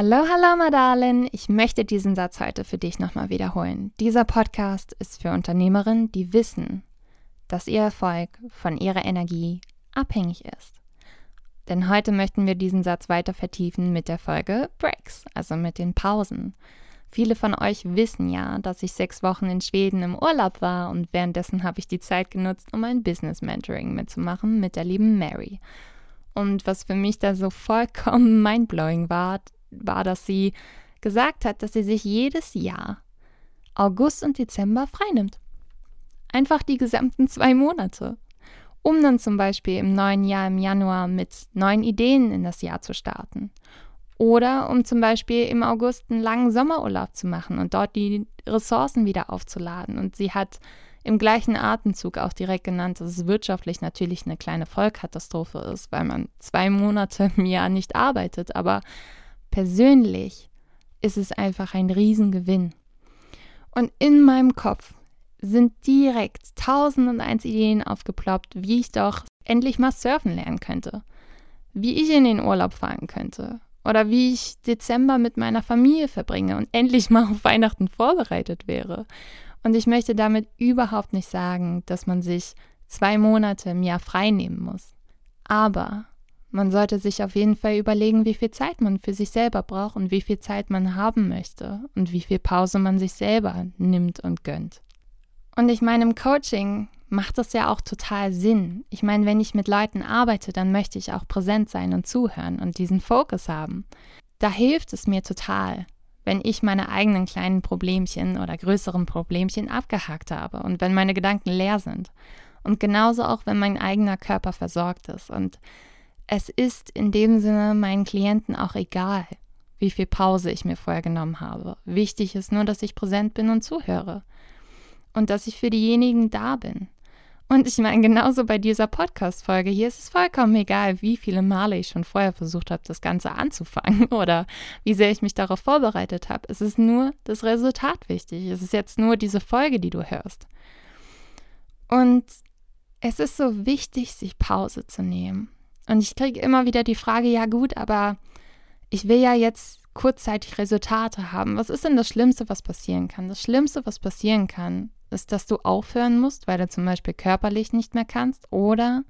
Hallo, hallo, Madalen. Ich möchte diesen Satz heute für dich nochmal wiederholen. Dieser Podcast ist für Unternehmerinnen, die wissen, dass ihr Erfolg von ihrer Energie abhängig ist. Denn heute möchten wir diesen Satz weiter vertiefen mit der Folge Breaks, also mit den Pausen. Viele von euch wissen ja, dass ich sechs Wochen in Schweden im Urlaub war und währenddessen habe ich die Zeit genutzt, um ein Business Mentoring mitzumachen mit der lieben Mary. Und was für mich da so vollkommen mindblowing war, war, dass sie gesagt hat, dass sie sich jedes Jahr August und Dezember freinimmt. Einfach die gesamten zwei Monate. Um dann zum Beispiel im neuen Jahr im Januar mit neuen Ideen in das Jahr zu starten. Oder um zum Beispiel im August einen langen Sommerurlaub zu machen und dort die Ressourcen wieder aufzuladen. Und sie hat im gleichen Atemzug auch direkt genannt, dass es wirtschaftlich natürlich eine kleine Vollkatastrophe ist, weil man zwei Monate im Jahr nicht arbeitet. Aber persönlich ist es einfach ein Riesengewinn. Und in meinem Kopf sind direkt tausend und eins Ideen aufgeploppt, wie ich doch endlich mal surfen lernen könnte, wie ich in den Urlaub fahren könnte oder wie ich Dezember mit meiner Familie verbringe und endlich mal auf Weihnachten vorbereitet wäre. Und ich möchte damit überhaupt nicht sagen, dass man sich zwei Monate im Jahr frei nehmen muss. Aber man sollte sich auf jeden Fall überlegen, wie viel Zeit man für sich selber braucht und wie viel Zeit man haben möchte und wie viel Pause man sich selber nimmt und gönnt. Und ich meine, im Coaching macht das ja auch total Sinn. Ich meine, wenn ich mit Leuten arbeite, dann möchte ich auch präsent sein und zuhören und diesen Fokus haben. Da hilft es mir total, wenn ich meine eigenen kleinen Problemchen oder größeren Problemchen abgehakt habe und wenn meine Gedanken leer sind. Und genauso auch, wenn mein eigener Körper versorgt ist. Und es ist in dem Sinne meinen Klienten auch egal, wie viel Pause ich mir vorher genommen habe. Wichtig ist nur, dass ich präsent bin und zuhöre. Und dass ich für diejenigen da bin. Und ich meine, genauso bei dieser Podcast-Folge hier ist es vollkommen egal, wie viele Male ich schon vorher versucht habe, das Ganze anzufangen oder wie sehr ich mich darauf vorbereitet habe. Es ist nur das Resultat wichtig. Es ist jetzt nur diese Folge, die du hörst. Und es ist so wichtig, sich Pause zu nehmen. Und ich kriege immer wieder die Frage, ja gut, aber ich will ja jetzt kurzzeitig Resultate haben. Was ist denn das Schlimmste, was passieren kann? Das Schlimmste, was passieren kann, ist, dass du aufhören musst, weil du zum Beispiel körperlich nicht mehr kannst oder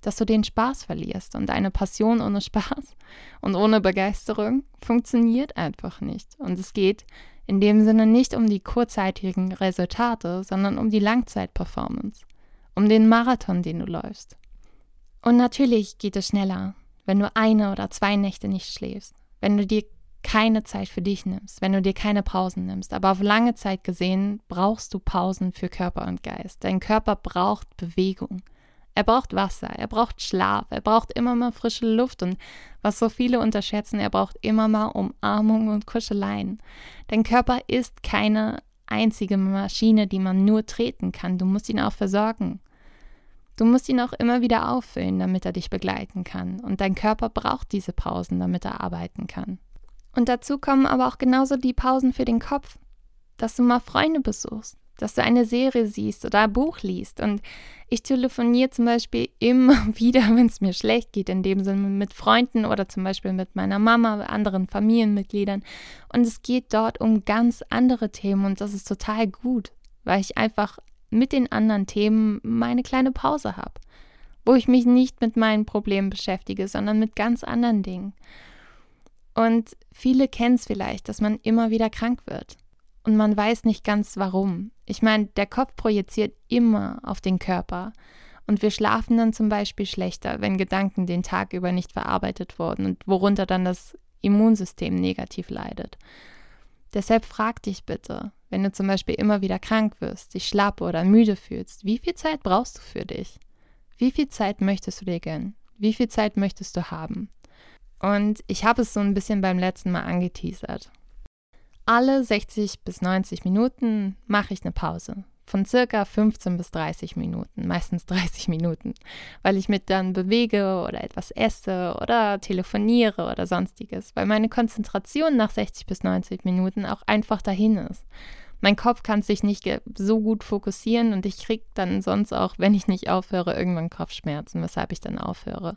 dass du den Spaß verlierst. Und eine Passion ohne Spaß und ohne Begeisterung funktioniert einfach nicht. Und es geht in dem Sinne nicht um die kurzzeitigen Resultate, sondern um die Langzeitperformance, um den Marathon, den du läufst. Und natürlich geht es schneller, wenn du eine oder zwei Nächte nicht schläfst, wenn du dir keine Zeit für dich nimmst, wenn du dir keine Pausen nimmst. Aber auf lange Zeit gesehen brauchst du Pausen für Körper und Geist. Dein Körper braucht Bewegung. Er braucht Wasser, er braucht Schlaf, er braucht immer mal frische Luft und was so viele unterschätzen, er braucht immer mal Umarmung und Kuscheleien. Dein Körper ist keine einzige Maschine, die man nur treten kann. Du musst ihn auch versorgen. Du musst ihn auch immer wieder auffüllen, damit er dich begleiten kann. Und dein Körper braucht diese Pausen, damit er arbeiten kann. Und dazu kommen aber auch genauso die Pausen für den Kopf, dass du mal Freunde besuchst, dass du eine Serie siehst oder ein Buch liest. Und ich telefoniere zum Beispiel immer wieder, wenn es mir schlecht geht, in dem Sinne mit Freunden oder zum Beispiel mit meiner Mama, anderen Familienmitgliedern. Und es geht dort um ganz andere Themen und das ist total gut, weil ich einfach mit den anderen Themen meine kleine Pause habe, wo ich mich nicht mit meinen Problemen beschäftige, sondern mit ganz anderen Dingen. Und viele kennen es vielleicht, dass man immer wieder krank wird und man weiß nicht ganz warum. Ich meine, der Kopf projiziert immer auf den Körper und wir schlafen dann zum Beispiel schlechter, wenn Gedanken den Tag über nicht verarbeitet wurden und worunter dann das Immunsystem negativ leidet. Deshalb frag dich bitte, wenn du zum Beispiel immer wieder krank wirst, dich schlapp oder müde fühlst, wie viel Zeit brauchst du für dich? Wie viel Zeit möchtest du dir gönnen? Wie viel Zeit möchtest du haben? Und ich habe es so ein bisschen beim letzten Mal angeteasert. Alle 60 bis 90 Minuten mache ich eine Pause von circa 15 bis 30 Minuten, meistens 30 Minuten, weil ich mich dann bewege oder etwas esse oder telefoniere oder sonstiges, weil meine Konzentration nach 60 bis 90 Minuten auch einfach dahin ist. Mein Kopf kann sich nicht so gut fokussieren und ich kriege dann sonst auch, wenn ich nicht aufhöre, irgendwann Kopfschmerzen, weshalb ich dann aufhöre.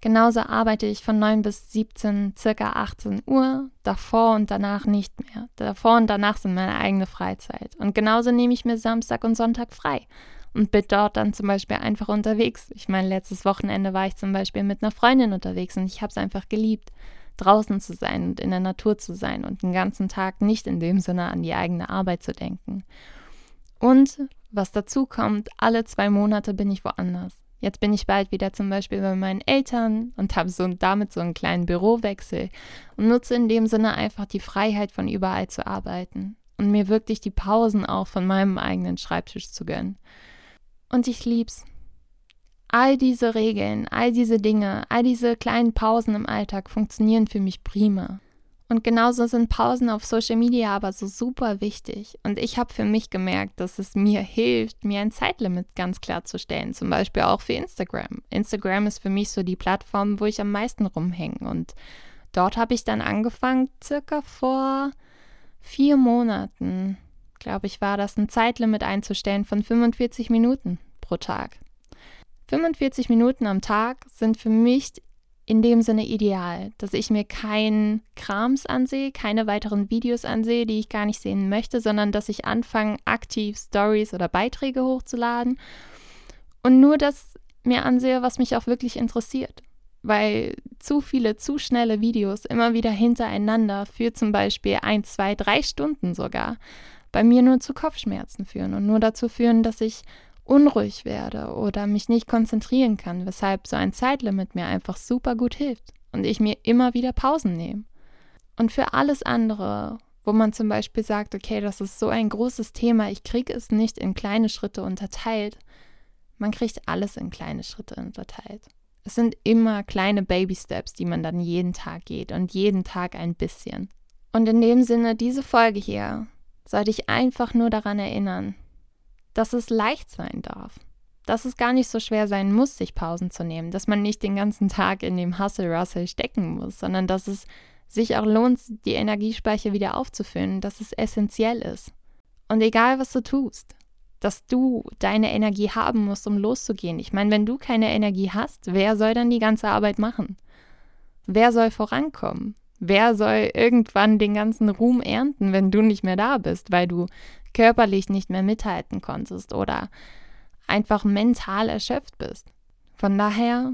Genauso arbeite ich von 9 bis 17, circa 18 Uhr, davor und danach nicht mehr. Davor und danach sind meine eigene Freizeit. Und genauso nehme ich mir Samstag und Sonntag frei und bin dort dann zum Beispiel einfach unterwegs. Ich meine, letztes Wochenende war ich zum Beispiel mit einer Freundin unterwegs und ich habe es einfach geliebt, draußen zu sein und in der Natur zu sein und den ganzen Tag nicht in dem Sinne an die eigene Arbeit zu denken. Und was dazu kommt, alle zwei Monate bin ich woanders. Jetzt bin ich bald wieder zum Beispiel bei meinen Eltern und habe so damit so einen kleinen Bürowechsel und nutze in dem Sinne einfach die Freiheit, von überall zu arbeiten und mir wirklich die Pausen auch von meinem eigenen Schreibtisch zu gönnen. Und ich lieb's. All diese Regeln, all diese Dinge, all diese kleinen Pausen im Alltag funktionieren für mich prima. Und genauso sind Pausen auf Social Media aber so super wichtig. Und ich habe für mich gemerkt, dass es mir hilft, mir ein Zeitlimit ganz klar zu stellen. Zum Beispiel auch für Instagram. Instagram ist für mich so die Plattform, wo ich am meisten rumhänge. Und dort habe ich dann angefangen, circa vor vier Monaten, glaube ich, war das, ein Zeitlimit einzustellen von 45 Minuten pro Tag. 45 Minuten am Tag sind für mich in dem Sinne ideal, dass ich mir keinen Krams ansehe, keine weiteren Videos ansehe, die ich gar nicht sehen möchte, sondern dass ich anfange, aktiv Stories oder Beiträge hochzuladen und nur das mir ansehe, was mich auch wirklich interessiert. Weil zu viele, zu schnelle Videos immer wieder hintereinander für zum Beispiel ein, zwei, drei Stunden sogar bei mir nur zu Kopfschmerzen führen und nur dazu führen, dass ich unruhig werde oder mich nicht konzentrieren kann, weshalb so ein Zeitlimit mir einfach super gut hilft und ich mir immer wieder Pausen nehme. Und für alles andere, wo man zum Beispiel sagt, okay, das ist so ein großes Thema, ich kriege es nicht in kleine Schritte unterteilt, man kriegt alles in kleine Schritte unterteilt. Es sind immer kleine Baby-Steps, die man dann jeden Tag geht und jeden Tag ein bisschen. Und in dem Sinne, diese Folge hier sollte ich einfach nur daran erinnern, dass es leicht sein darf. Dass es gar nicht so schwer sein muss, sich Pausen zu nehmen. Dass man nicht den ganzen Tag in dem Hustle-Russell stecken muss, sondern dass es sich auch lohnt, die Energiespeicher wieder aufzufüllen, dass es essentiell ist. Und egal, was du tust, dass du deine Energie haben musst, um loszugehen. Ich meine, wenn du keine Energie hast, wer soll dann die ganze Arbeit machen? Wer soll vorankommen? Wer soll irgendwann den ganzen Ruhm ernten, wenn du nicht mehr da bist, weil du körperlich nicht mehr mithalten konntest oder einfach mental erschöpft bist? Von daher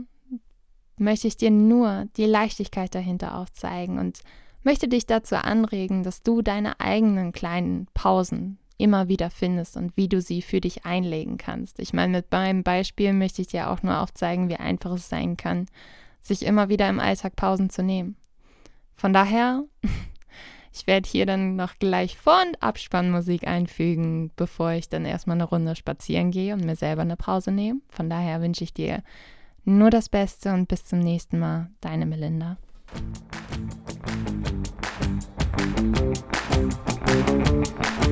möchte ich dir nur die Leichtigkeit dahinter aufzeigen und möchte dich dazu anregen, dass du deine eigenen kleinen Pausen immer wieder findest und wie du sie für dich einlegen kannst. Ich meine, mit meinem Beispiel möchte ich dir auch nur aufzeigen, wie einfach es sein kann, sich immer wieder im Alltag Pausen zu nehmen. Von daher, ich werde hier dann noch gleich Vor- und Abspannmusik einfügen, bevor ich dann erstmal eine Runde spazieren gehe und mir selber eine Pause nehme. Von daher wünsche ich dir nur das Beste und bis zum nächsten Mal. Deine Melinda.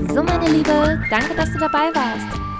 So, meine Liebe, danke, dass du dabei warst.